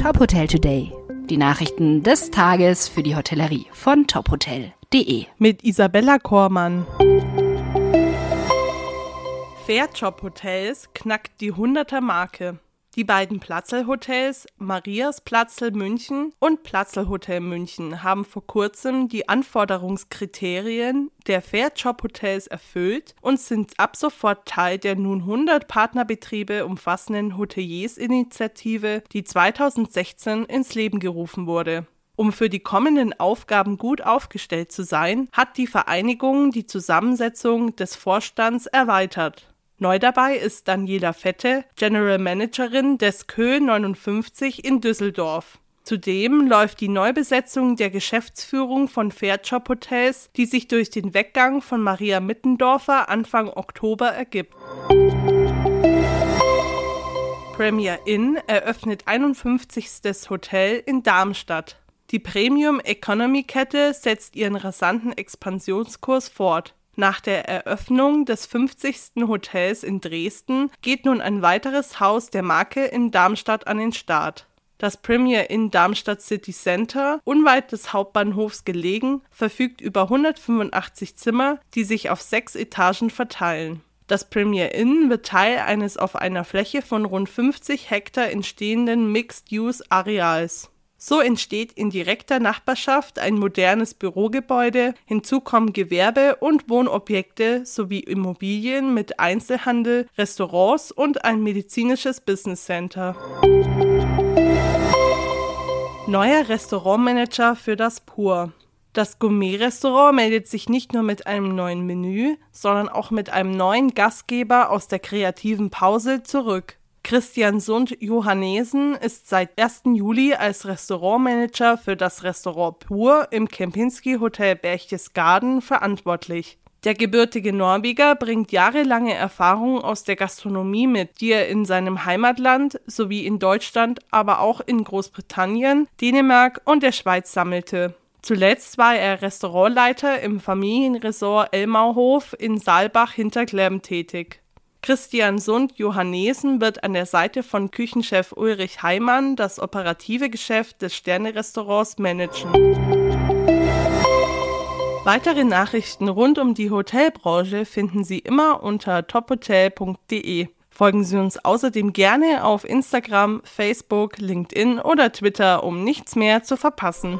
Top Hotel Today. Die Nachrichten des Tages für die Hotellerie von tophotel.de. Mit Isabella Kormann. Fairjob Hotels knackt die 100er Marke. Die beiden Platzl-Hotels Marias Platzl München und Platzl Hotel München haben vor kurzem die Anforderungskriterien der Fairjob Hotels erfüllt und sind ab sofort Teil der nun 100 Partnerbetriebe umfassenden Hoteliers-Initiative, die 2016 ins Leben gerufen wurde. Um für die kommenden Aufgaben gut aufgestellt zu sein, hat die Vereinigung die Zusammensetzung des Vorstands erweitert. Neu dabei ist Daniela Fette, General Managerin des Kö 59 in Düsseldorf. Zudem läuft die Neubesetzung der Geschäftsführung von Fairjob Hotels, die sich durch den Weggang von Maria Mittendorfer Anfang Oktober ergibt. Premier Inn eröffnet 51. Hotel in Darmstadt. Die Premium Economy Kette setzt ihren rasanten Expansionskurs fort. Nach der Eröffnung des 50. Hotels in Dresden geht nun ein weiteres Haus der Marke in Darmstadt an den Start. Das Premier Inn Darmstadt City Center, unweit des Hauptbahnhofs gelegen, verfügt über 185 Zimmer, die sich auf sechs Etagen verteilen. Das Premier Inn wird Teil eines auf einer Fläche von rund 50 Hektar entstehenden Mixed-Use-Areals. So entsteht in direkter Nachbarschaft ein modernes Bürogebäude, hinzu kommen Gewerbe- und Wohnobjekte sowie Immobilien mit Einzelhandel, Restaurants und ein medizinisches Business Center. Neuer Restaurantmanager für das Pur. Das Gourmet-Restaurant meldet sich nicht nur mit einem neuen Menü, sondern auch mit einem neuen Gastgeber aus der kreativen Pause zurück. Christian Sund Johannesen ist seit 1. Juli als Restaurantmanager für das Restaurant Pur im Kempinski Hotel Berchtesgaden verantwortlich. Der gebürtige Norweger bringt jahrelange Erfahrung aus der Gastronomie mit, die er in seinem Heimatland sowie in Deutschland, aber auch in Großbritannien, Dänemark und der Schweiz sammelte. Zuletzt war er Restaurantleiter im Familienresort Elmauhof in Saalbach hinter Glemm tätig. Christian Sund Johannesen wird an der Seite von Küchenchef Ulrich Heimann das operative Geschäft des Sternerestaurants managen. Weitere Nachrichten rund um die Hotelbranche finden Sie immer unter tophotel.de. Folgen Sie uns außerdem gerne auf Instagram, Facebook, LinkedIn oder Twitter, um nichts mehr zu verpassen.